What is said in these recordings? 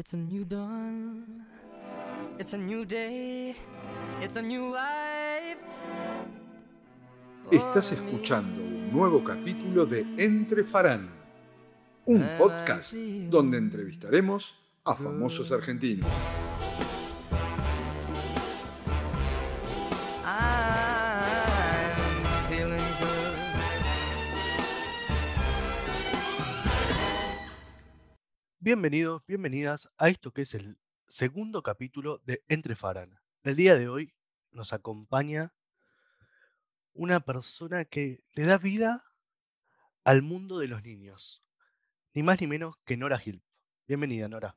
It's a new dawn. It's a new day. It's a new life. Estás escuchando un nuevo capítulo de Entre Farán, un podcast donde entrevistaremos a famosos argentinos. Bienvenidos, bienvenidas a esto que es el segundo capítulo de Entre Farán. El día de hoy nos acompaña una persona que le da vida al mundo de los niños. Ni más ni menos que Nora Gil. Bienvenida, Nora.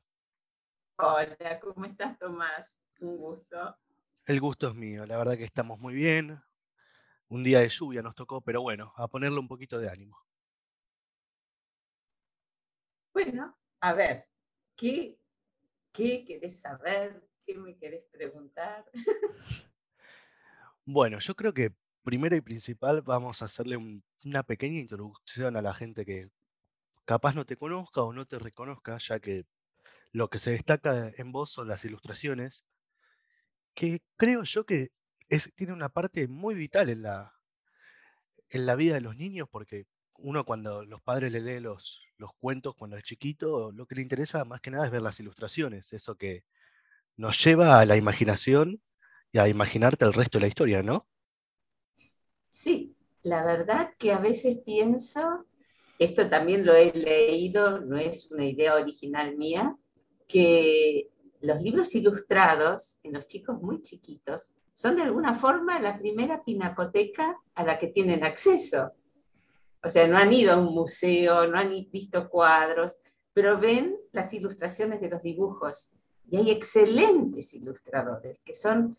Hola, ¿cómo estás, Tomás? Un gusto. El gusto es mío, la verdad que estamos muy bien. Un día de lluvia nos tocó, pero bueno, a ponerle un poquito de ánimo. Bueno, a ver, ¿qué, qué querés saber? ¿Qué me querés preguntar? Bueno, yo creo que primero y principal vamos a hacerle un- una pequeña introducción a la gente que capaz no te conozca o no te reconozca, ya que lo que se destaca en vos son las ilustraciones, que creo yo que tiene una parte muy vital en la, en la vida de los niños, porque uno cuando los padres le leen los, los cuentos cuando es chiquito, lo que le interesa más que nada es ver las ilustraciones, eso que nos lleva a la imaginación y a imaginarte el resto de la historia, ¿no? Sí, la verdad que a veces pienso, esto también lo he leído, no es una idea original mía, que los libros ilustrados en los chicos muy chiquitos son de alguna forma la primera pinacoteca a la que tienen acceso. O sea, no han ido a un museo, no han visto cuadros, pero ven las ilustraciones de los dibujos. Y hay excelentes ilustradores que son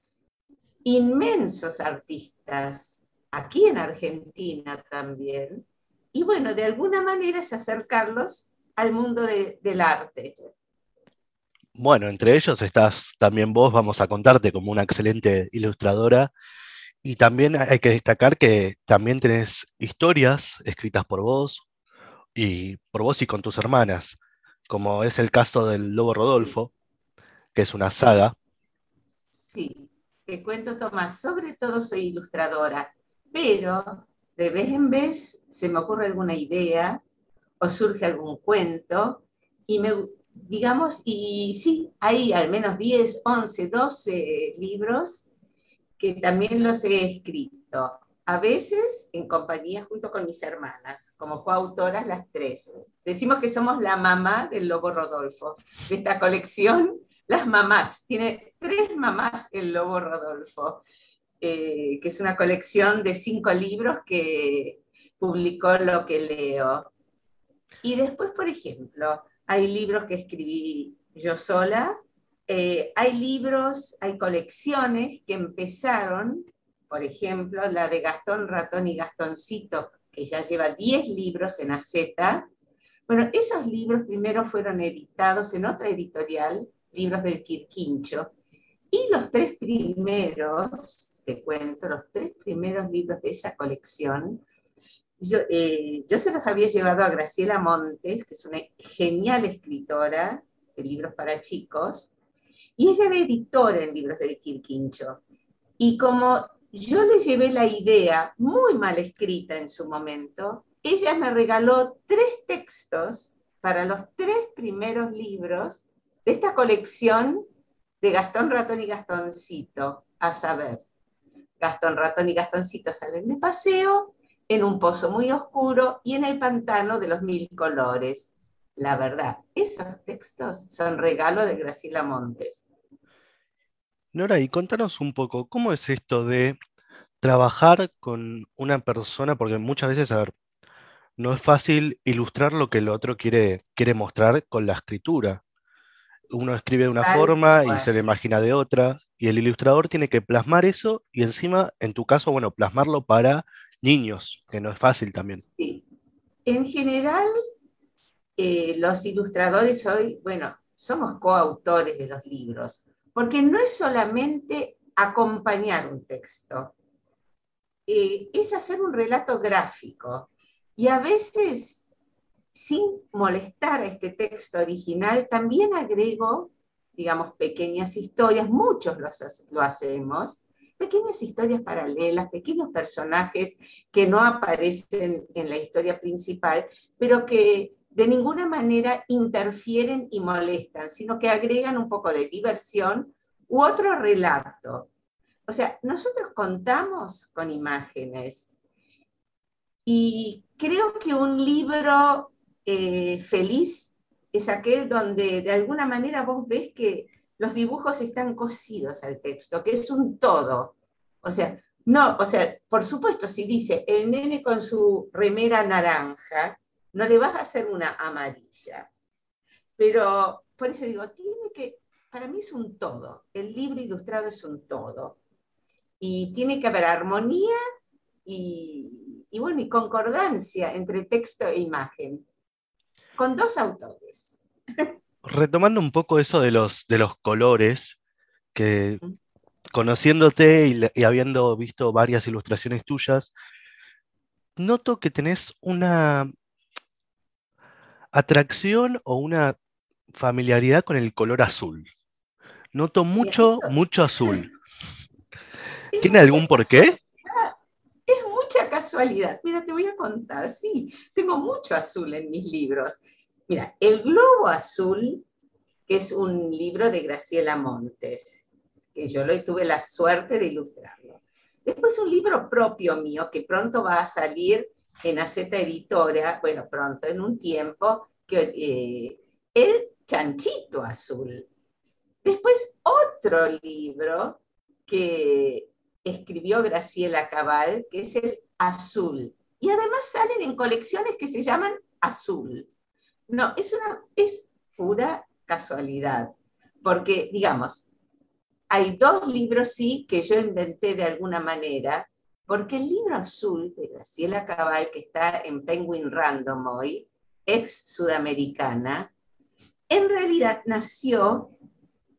inmensos artistas, aquí en Argentina también. Y bueno, de alguna manera es acercarlos al mundo de- del arte. Bueno, entre ellos estás también vos, vamos a contarte como una excelente ilustradora. Y también hay que destacar que también tenés historias escritas por vos y por vos y con tus hermanas, como es el caso del Lobo Rodolfo, que es una saga. Sí, te cuento, Tomás, sobre todo soy ilustradora, pero de vez en vez se me ocurre alguna idea o surge algún cuento y me, digamos, y sí, hay al menos 10, 11, 12 libros que también los he escrito, a veces en compañía junto con mis hermanas, como coautoras las tres. Decimos que somos la mamá del Lobo Rodolfo, de esta colección las mamás. Tiene tres mamás el Lobo Rodolfo, eh, que es una colección de cinco libros que publicó Lo que leo. Y después, por ejemplo, hay libros que escribí yo sola, eh, hay libros, hay colecciones que empezaron, por ejemplo, la de Gastón Ratón y Gastoncito, que ya lleva 10 libros en Aceta. Bueno, esos libros primero fueron editados en otra editorial, libros del Quirquincho, y los tres primeros, te cuento, los tres primeros libros de esa colección, yo, eh, yo se los había llevado a Graciela Montes, que es una genial escritora de libros para chicos, y ella era editora en libros del Quirquincho. Y como yo le llevé la idea muy mal escrita en su momento, ella me regaló tres textos para los tres primeros libros de esta colección de Gastón Ratón y Gastoncito, a saber, Gastón Ratón y Gastoncito salen de paseo en un pozo muy oscuro y en el pantano de los mil colores. La verdad, esos textos son regalo de Graciela Montes. Nora, y contanos un poco, ¿cómo es esto de trabajar con una persona? Porque muchas veces, a ver, no es fácil ilustrar lo que el otro quiere, quiere mostrar con la escritura. Uno escribe de una Tal forma y se le imagina de otra, y el ilustrador tiene que plasmar eso y encima, en tu caso, bueno, plasmarlo para niños, que no es fácil también. Sí. En general, eh, los ilustradores hoy, bueno, somos coautores de los libros, porque no es solamente acompañar un texto, eh, es hacer un relato gráfico. Y a veces sin molestar a este texto original, también agrego, digamos, pequeñas historias, muchos lo hacemos, pequeñas historias paralelas, pequeños personajes que no aparecen en la historia principal, pero que de ninguna manera interfieren y molestan, sino que agregan un poco de diversión u otro relato. O sea, nosotros contamos con imágenes y creo que un libro eh, feliz es aquel donde de alguna manera vos ves que los dibujos están cosidos al texto, que es un todo. O sea, no, o sea, por supuesto, si dice el nene con su remera naranja, no le vas a hacer una amarilla. Pero por eso digo, tiene que, para mí es un todo. El libro ilustrado es un todo. Y tiene que haber armonía y, y bueno, y concordancia entre texto e imagen con dos autores. Retomando un poco eso de los, de los colores, que conociéndote y, habiendo visto varias ilustraciones tuyas, noto que tenés una atracción o una familiaridad con el color azul. Noto mucho, mucho azul. ¿Tiene algún porqué? Es mucha casualidad. Mira, te voy a contar. Sí, tengo mucho azul en mis libros. Mira, El Globo Azul, que es un libro de Graciela Montes, que yo lo tuve la suerte de ilustrarlo. Después un libro propio mío, que pronto va a salir en Aceta Editora, bueno, pronto, en un tiempo, que, eh, El Chanchito Azul. Después otro libro que escribió Graciela Cabal, que es el Azul. Y además salen en colecciones que se llaman Azul. No, es, una, es pura casualidad, porque, digamos, hay dos libros, sí, que yo inventé de alguna manera, porque el libro azul de Graciela Cabal, que está en Penguin Random hoy, ex sudamericana, en realidad nació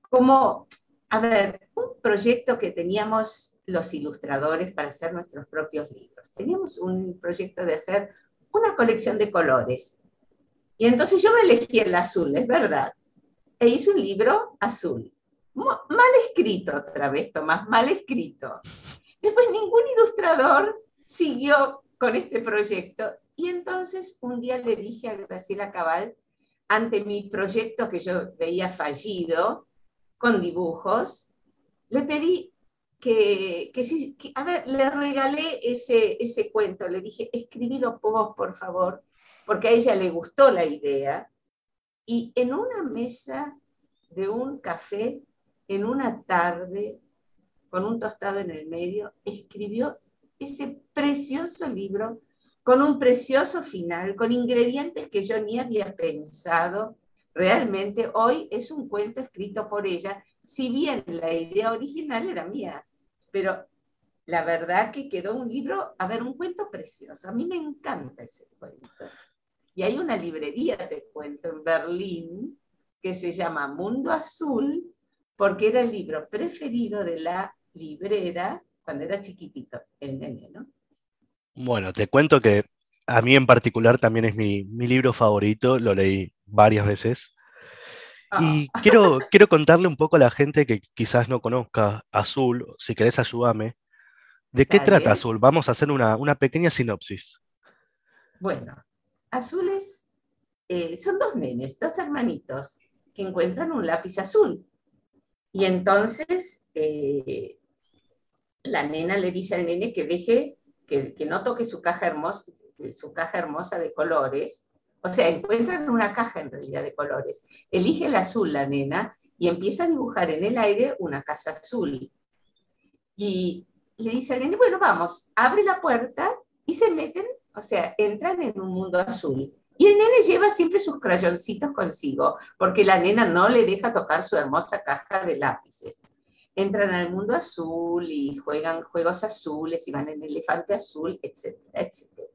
como, a ver, un proyecto que teníamos los ilustradores para hacer nuestros propios libros. Teníamos un proyecto de hacer una colección de colores y entonces yo me elegí el azul, es verdad. E hice un libro azul. Mal escrito otra vez, Tomás, mal escrito. Después ningún ilustrador siguió con este proyecto. Y entonces un día le dije a Graciela Cabal, ante mi proyecto que yo veía fallido, con dibujos, le pedí que, que, que a ver, le regalé ese, ese cuento, le dije, escribílo vos, por favor, porque a ella le gustó la idea, y en una mesa de un café, en una tarde, con un tostado en el medio, escribió ese precioso libro con un precioso final, con ingredientes que yo ni había pensado. Realmente hoy es un cuento escrito por ella, si bien la idea original era mía, pero la verdad que quedó un libro, a ver, un cuento precioso. A mí me encanta ese cuento. Y hay una librería, te cuento, en Berlín, que se llama Mundo Azul, porque era el libro preferido de la librera cuando era chiquitito, el nene, ¿no? Bueno, te cuento que a mí en particular también es mi, libro favorito, lo leí varias veces. Y ah. quiero, quiero contarle un poco a la gente que quizás no conozca Azul, si querés ayúdame. ¿De qué trata Azul? Vamos a hacer una, una pequeña sinopsis. Bueno, azules eh, son dos nenes, dos hermanitos, que encuentran un lápiz azul. Y entonces eh, la nena le dice al nene que deje, que, no toque su caja, hermosa, su caja hermosa de colores. O sea, encuentran una caja en realidad de colores. Elige el azul la nena y empieza a dibujar en el aire una casa azul. Y le dice al nene, bueno, vamos, abre la puerta y se meten o sea, entran en un mundo azul. Y el nene lleva siempre sus crayoncitos consigo, porque la nena no le deja tocar su hermosa caja de lápices. Entran al mundo azul y juegan juegos azules y van en elefante azul, etcétera, etcétera.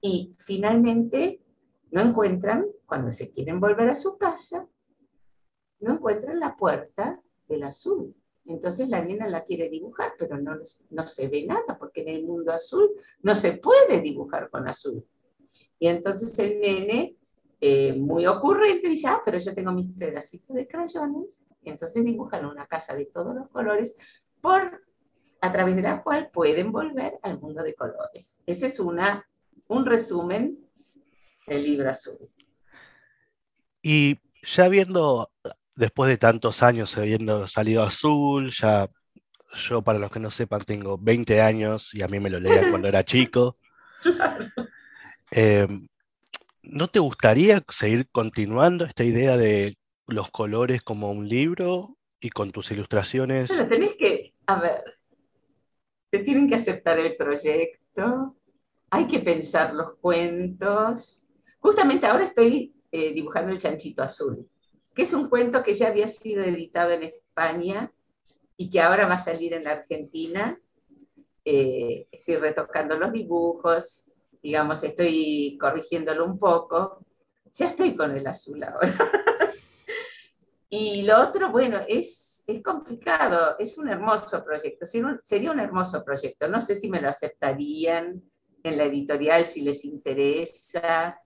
Y finalmente no encuentran, cuando se quieren volver a su casa, no encuentran la puerta del azul. Entonces la nena la quiere dibujar, pero no, no se ve nada, porque en el mundo azul no se puede dibujar con azul. Y entonces el nene eh, muy ocurrente, dice, ah, pero yo tengo mis pedacitos de crayones, y entonces dibujan una casa de todos los colores, por, a través de la cual pueden volver al mundo de colores. Ese es una, un resumen del libro azul. Y ya viendo, después de tantos años habiendo salido azul, ya yo para los que no sepan tengo 20 años y a mí me lo leía cuando era chico. Em, ¿No te gustaría seguir continuando esta idea de los colores como un libro y con tus ilustraciones? Bueno, tenés que, a ver, te tienen que aceptar el proyecto, hay que pensar los cuentos. Justamente ahora estoy eh, dibujando el chanchito azul, que es un cuento que ya había sido editado en España y que ahora va a salir en la Argentina. Eh, estoy retocando los dibujos, digamos, estoy corrigiéndolo un poco. Ya estoy con el azul ahora. y lo otro, bueno, es, es complicado, es un hermoso proyecto, sería un hermoso proyecto. No sé si me lo aceptarían en la editorial, si les interesa.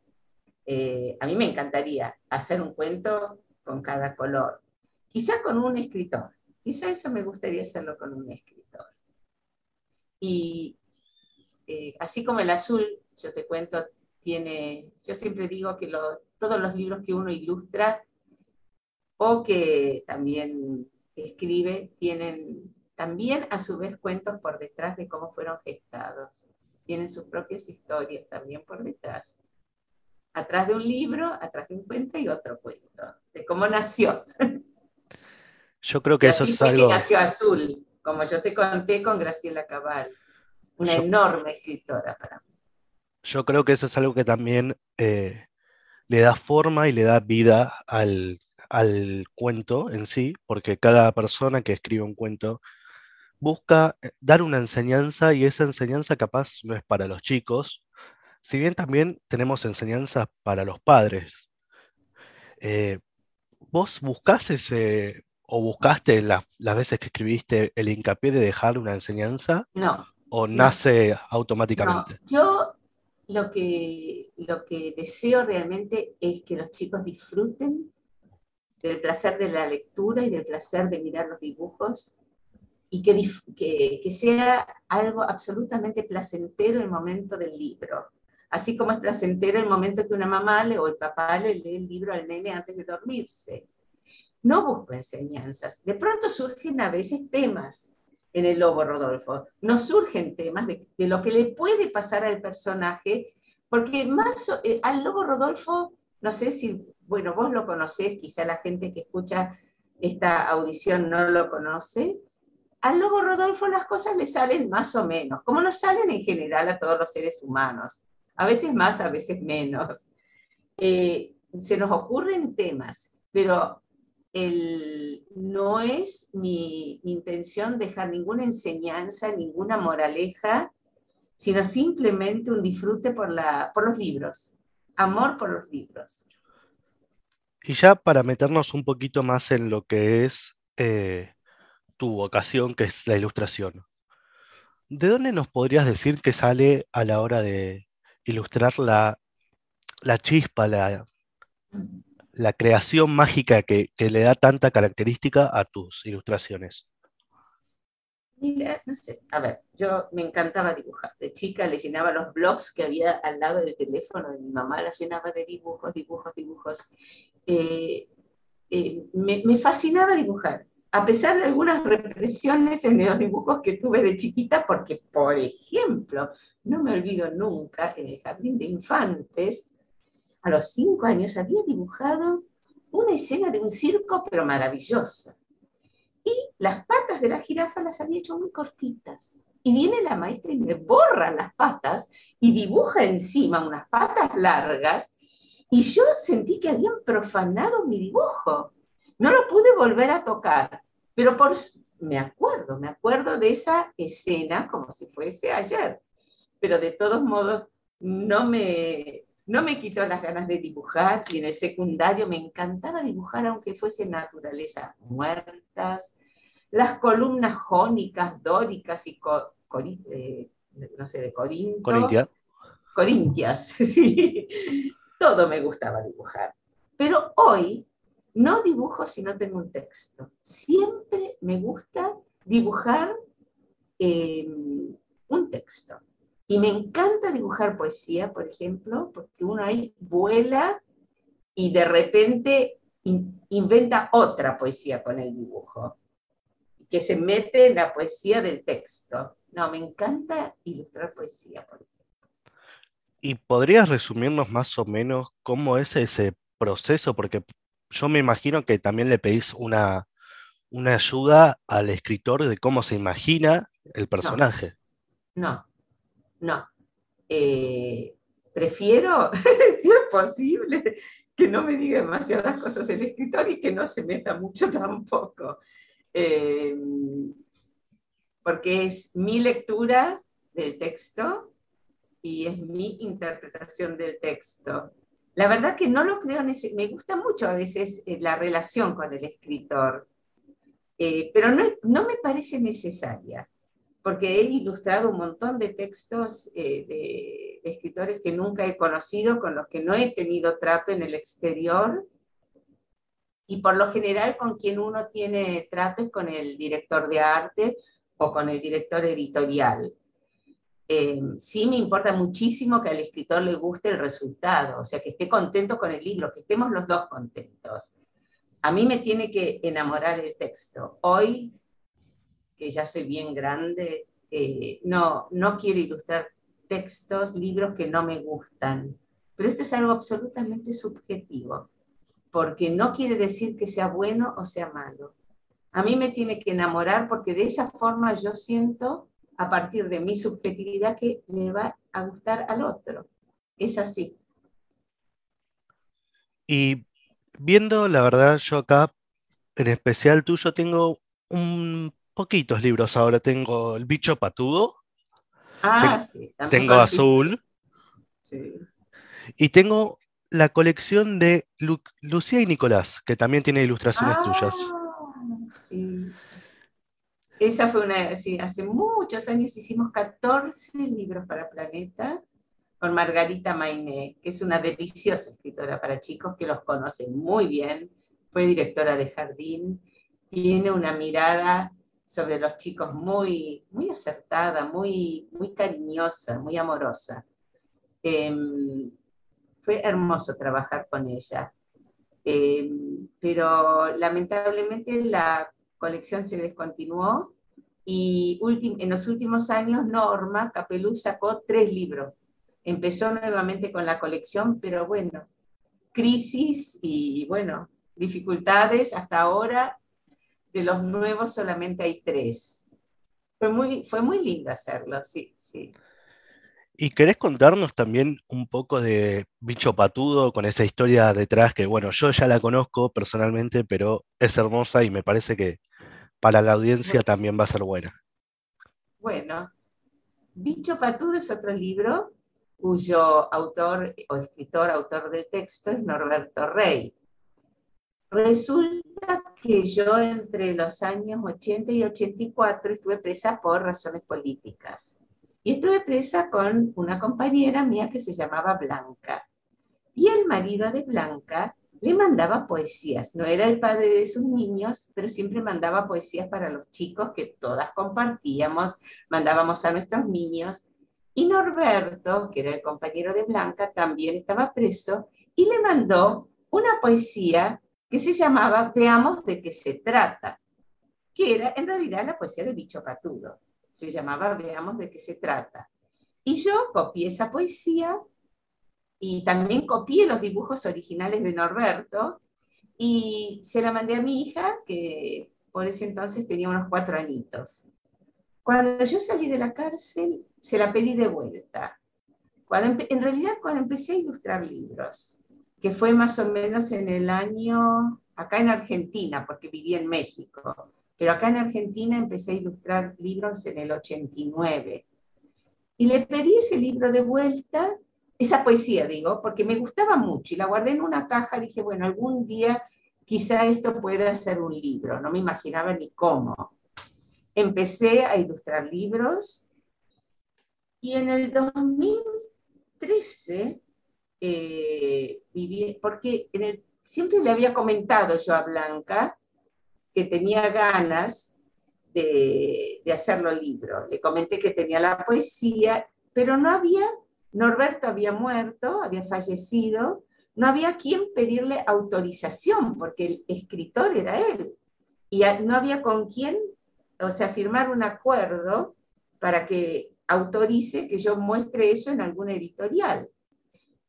Eh, a mí me encantaría hacer un cuento con cada color, quizá con un escritor, quizá eso me gustaría hacerlo con un escritor. Y eh, así como el azul, yo te cuento, tiene, yo siempre digo que todos los libros que uno ilustra o que también escribe tienen también a su vez cuentos por detrás de cómo fueron gestados. Tienen sus propias historias también por detrás atrás de un libro, atrás de un cuento y otro cuento, de cómo nació. Yo creo que eso es algo... Que nació Azul, como yo te conté con Graciela Cabal, una enorme escritora para mí. Yo creo que eso es algo que también eh, le da forma y le da vida al, al cuento en sí, porque cada persona que escribe un cuento busca eh, dar una enseñanza y esa enseñanza capaz no es para los chicos, si bien también tenemos enseñanzas para los padres, eh, ¿vos buscás ese, o buscaste las veces que escribiste el hincapié de dejar una enseñanza? No. ¿O nace automáticamente? Yo lo que, lo que deseo realmente es que los chicos disfruten del placer de la lectura y del placer de mirar los dibujos y que, que, sea algo absolutamente placentero el momento del libro Así como es placentero el momento que una mamá le, o el papá le lee el libro al nene antes de dormirse. No busco enseñanzas. De pronto surgen a veces temas en el lobo Rodolfo. No surgen temas de, lo que le puede pasar al personaje, porque más eh, al lobo Rodolfo, no sé si, bueno, vos lo conocés, quizá la gente que escucha esta audición no lo conoce. Al lobo Rodolfo las cosas le salen más o menos, como nos salen en general a todos los seres humanos a veces más, a veces menos. Eh, se nos ocurren temas, pero el, no es mi, intención dejar ninguna enseñanza, ninguna moraleja, sino simplemente un disfrute por, la, por los libros, amor por los libros. Y ya para meternos un poquito más en lo que es eh, tu vocación, que es la ilustración, ¿de dónde nos podrías decir que sale a la hora de, ilustrar la, chispa, la, la, creación mágica que, le da tanta característica a tus ilustraciones? Mira, no sé, a ver, yo me encantaba dibujar. De chica le llenaba los blogs que había al lado del teléfono de mi mamá, la llenaba de dibujos, dibujos, dibujos. Eh, eh, me, me, fascinaba dibujar, a pesar de algunas represiones en los dibujos que tuve de chiquita, porque, por ejemplo, no me olvido nunca, en el jardín de infantes, a los cinco años había dibujado una escena de un circo, pero maravillosa. Y las patas de la jirafa las había hecho muy cortitas. Y viene la maestra y me borra las patas y dibuja encima unas patas largas. Y yo sentí que habían profanado mi dibujo. No lo pude volver a tocar, pero por, me acuerdo, me acuerdo de esa escena como si fuese ayer pero de todos modos no me, no me quitó las ganas de dibujar y en el secundario me encantaba dibujar aunque fuese naturaleza muertas, las columnas jónicas, dóricas y eh, no sé, de Corinto. Corintia. Corintias, sí. todo me gustaba dibujar. Pero hoy no dibujo si no tengo un texto. Siempre me gusta dibujar eh, un texto. Y me encanta dibujar poesía, por ejemplo, porque uno ahí vuela y de repente inventa otra poesía con el dibujo, que se mete en la poesía del texto. No, me encanta ilustrar poesía, por ejemplo. ¿Y podrías resumirnos más o menos cómo es ese proceso? Porque yo me imagino que también le pedís una, una ayuda al escritor de cómo se imagina el personaje. No, no. Eh, prefiero, si es posible, que no me diga demasiadas cosas el escritor y que no se meta mucho tampoco. Eh, porque es mi lectura del texto y es mi interpretación del texto. La verdad que no lo creo, me gusta mucho a veces eh, la relación con el escritor, pero no, no, me parece necesaria, porque he ilustrado un montón de textos de, de, escritores que nunca he conocido, con los que no he tenido trato en el exterior, y por lo general con quien uno tiene trato es con el director de arte o con el director editorial. Eh, sí me importa muchísimo que al escritor le guste el resultado, o sea, que esté contento con el libro, que estemos los dos contentos. A mí me tiene que enamorar el texto. Hoy, que ya soy bien grande, eh, no, no quiero ilustrar textos, libros que no me gustan. Pero esto es algo absolutamente subjetivo, porque no quiere decir que sea bueno o sea malo. A mí me tiene que enamorar porque de esa forma yo siento a partir de mi subjetividad que le va a gustar al otro. Es así. Y viendo, la verdad, yo acá, en especial tuyo, tengo un poquitos libros ahora. Tengo El bicho patudo. Ah, sí. Tengo Azul. Sí. Y tengo la colección de Lucía y Nicolás, que también tiene ilustraciones ah, tuyas. Sí. Esa fue una, sí, hace muchos años hicimos 14 libros para Planeta con Margarita Mainé, que es una deliciosa escritora para chicos que los conocen muy bien, fue directora de jardín, tiene una mirada sobre los chicos muy, muy acertada, muy, muy cariñosa, muy amorosa. Em, fue hermoso trabajar con ella. Em, pero lamentablemente la colección se descontinuó y en los últimos años Norma Capelú sacó tres libros. Empezó nuevamente con la colección, pero bueno, crisis y bueno, dificultades hasta ahora. De los nuevos solamente hay tres. Fue muy, fue muy lindo hacerlo, sí, sí. ¿Y querés contarnos también un poco de Bicho Patudo con esa historia detrás que, bueno, yo ya la conozco personalmente, pero es hermosa y me parece que para la audiencia también va a ser buena. Bueno, Bicho Patudo es otro libro cuyo autor o escritor, autor del texto es Norberto Rey. Resulta que yo entre los años 80 y 84 estuve presa por razones políticas. Y estuve presa con una compañera mía que se llamaba Blanca. Y el marido de Blanca le mandaba poesías. No era el padre de sus niños, pero siempre mandaba poesías para los chicos que todas compartíamos, mandábamos a nuestros niños. Y Norberto, que era el compañero de Blanca, también estaba preso y le mandó una poesía que se llamaba Veamos de qué se trata, que era en realidad la poesía de Bicho Patudo. Se llamaba Veamos de qué se trata. Y yo copié esa poesía y también copié los dibujos originales de Norberto y se la mandé a mi hija, que por ese entonces tenía unos cuatro añitos. Cuando yo salí de la cárcel, se la pedí de vuelta. Cuando en realidad, cuando empecé a ilustrar libros, que fue más o menos en el año, acá en Argentina, porque viví en México, pero acá en Argentina empecé a ilustrar libros en el 89. Y le pedí ese libro de vuelta esa poesía, digo, porque me gustaba mucho y la guardé en una caja, dije, bueno, algún día quizá esto pueda ser un libro, no me imaginaba ni cómo. Empecé a ilustrar libros y en el 2013 eh, porque siempre le había comentado yo a Blanca que tenía ganas de, de hacerlo libro. Le comenté que tenía la poesía, pero no había, Norberto había muerto, había fallecido, no había quien pedirle autorización, porque el escritor era él, y no había con quién, o sea, firmar un acuerdo para que autorice que yo muestre eso en alguna editorial.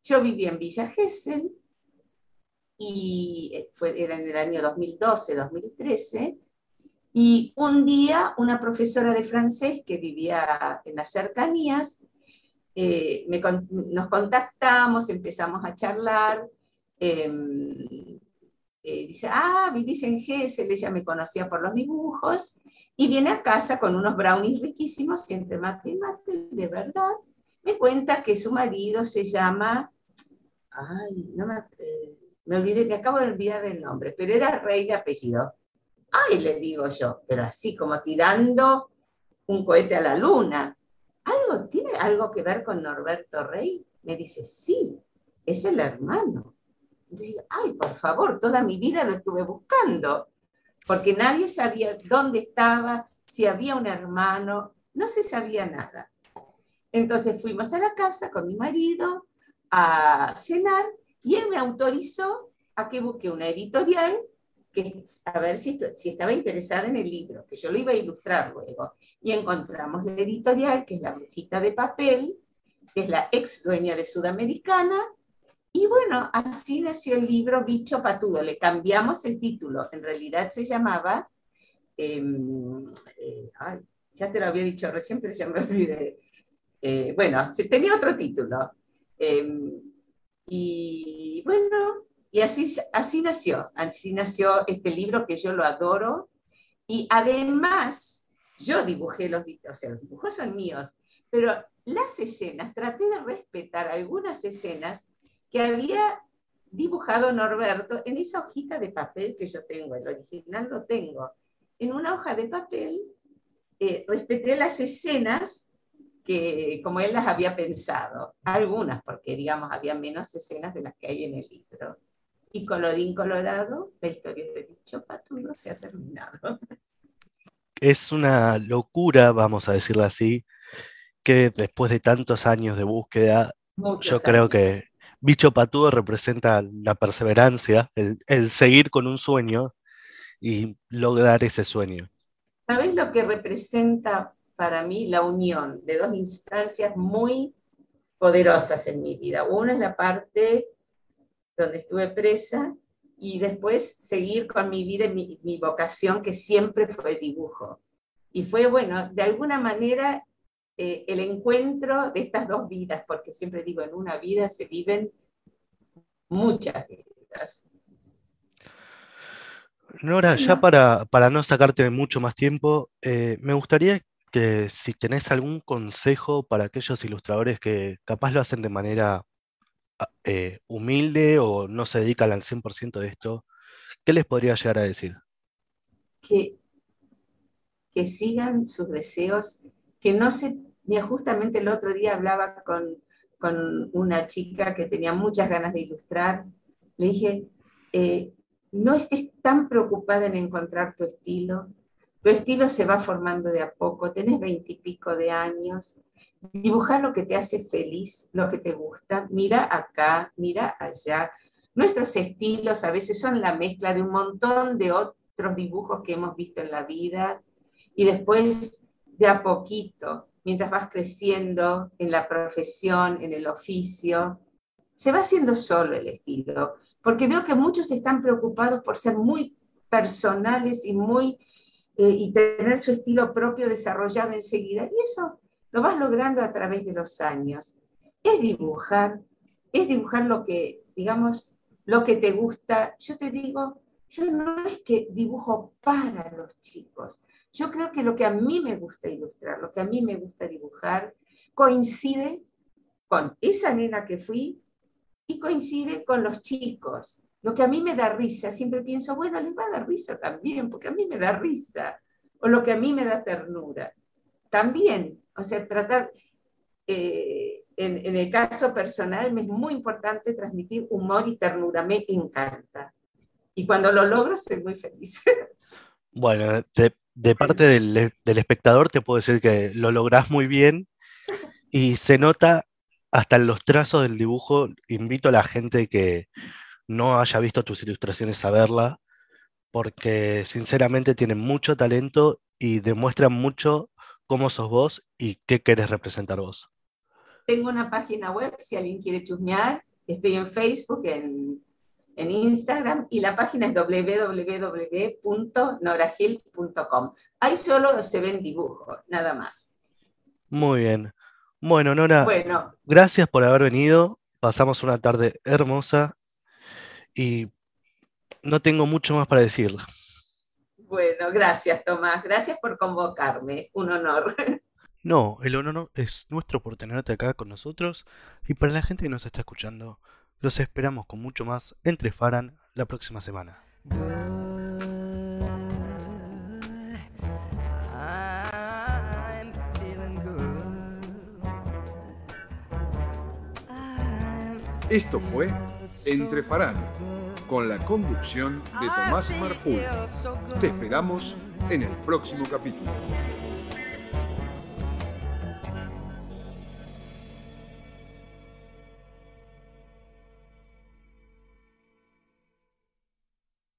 Yo vivía en Villa Gesell y eh, fue, era en el año 2012, 2013, y un día una profesora de francés que vivía en las cercanías, eh, nos contactamos, empezamos a charlar, em, eh, dice, ah, vivís en Gesell, ella me conocía por los dibujos, y viene a casa con unos brownies riquísimos, siempre mate y mate, de verdad, me cuenta que su marido se llama ay, no me, eh, me olvidé, me acabo de olvidar el nombre, pero era rey de apellido. Ay, le digo yo, pero así como tirando un cohete a la luna. ¿Algo, ¿Tiene algo que ver con Norberto Rey? Me dice, sí, es el hermano. Digo, ay, por favor, toda mi vida lo estuve buscando, porque nadie sabía dónde estaba, si había un hermano, no se sabía nada. Entonces fuimos a la casa con mi marido, a cenar y él me autorizó a que busque una editorial que, a ver si, estaba interesada en el libro, que yo lo iba a ilustrar luego. Y encontramos la editorial, que es La Brujita de Papel, que es la ex dueña de Sudamericana, y bueno, así nació el libro Bicho Patudo. Le cambiamos el título. En realidad se llamaba, em, eh, ya te lo había dicho recién, pero ya me olvidé. Eh, bueno, tenía otro título. Em, y bueno, y así, así nació, así nació este libro que yo lo adoro. Y además, yo dibujé los, o sea, los dibujos son míos, pero las escenas, traté de respetar algunas escenas que había dibujado Norberto en esa hojita de papel que yo tengo, el original lo tengo. En una hoja de papel eh, respeté las escenas que como él las había pensado, algunas, porque digamos había menos escenas de las que hay en el libro. Y colorín colorado, la historia de dicho patudo se ha terminado. Es una locura, vamos a decirlo así, que después de tantos años de búsqueda, yo creo que Bicho Patudo representa la perseverancia, el, el, seguir con un sueño y lograr ese sueño. ¿Sabes lo que representa para mí la unión de dos instancias muy poderosas en mi vida. Una es la parte donde estuve presa y después seguir con mi vida y mi, vocación que siempre fue el dibujo. Y fue, bueno, de alguna manera eh, el encuentro de estas dos vidas, porque siempre digo, en una vida se viven muchas vidas. Nora, ya para, para no sacarte mucho más tiempo, eh, me gustaría que si tenés algún consejo para aquellos ilustradores que capaz lo hacen de manera ah, eh, humilde o no se dedican al 100% de esto, ¿qué les podría llegar a decir? Que, que sigan sus deseos, que no se... Mira, justamente el otro día hablaba con, con una chica que tenía muchas ganas de ilustrar. Le dije, eh, no estés tan preocupada en encontrar tu estilo, tu estilo se va formando de a poco, tenés veintipico de años, dibujar lo que te hace feliz, lo que te gusta, mira acá, mira allá. Nuestros estilos a veces son la mezcla de un montón de otros dibujos que hemos visto en la vida y después de a poquito, mientras vas creciendo en la profesión, en el oficio, se va haciendo solo el estilo, porque veo que muchos están preocupados por ser muy personales y muy eh, y tener su estilo propio desarrollado enseguida. Y eso lo vas logrando a través de los años. Es dibujar, es dibujar lo que, digamos, lo que te gusta. Yo te digo, yo no es que dibujo para los chicos. Yo creo que lo que a mí me gusta ilustrar, lo que a mí me gusta dibujar, coincide con esa nena que fui y coincide con los chicos. Lo que a mí me da risa, siempre pienso, bueno, les va a dar risa también, porque a mí me da risa. O lo que a mí me da ternura. También, o sea, tratar... Eh, en, el caso personal me es muy importante transmitir humor y ternura, me encanta. Y cuando lo logro soy muy feliz. Bueno, de, de parte del, del, espectador te puedo decir que lo lográs muy bien y se nota hasta en los trazos del dibujo. Invito a la gente que no haya visto tus ilustraciones a verla, porque sinceramente tienen mucho talento y demuestran mucho cómo sos vos y qué querés representar vos. Tengo una página web, si alguien quiere chusmear, estoy en Facebook, en, en Instagram, y la página es www.noragil.com. Ahí solo se ven dibujos, nada más. Muy bien. Bueno, Nora, bueno. gracias por haber venido. Pasamos una tarde hermosa y no tengo mucho más para decir. Bueno, gracias Tomás, gracias por convocarme, un honor. No, el honor es nuestro por tenerte acá con nosotros y para la gente que nos está escuchando, los esperamos con mucho más entre Faran la próxima semana. Esto fue Entre Farán con la conducción de Tomás Marful. Te esperamos en el próximo capítulo.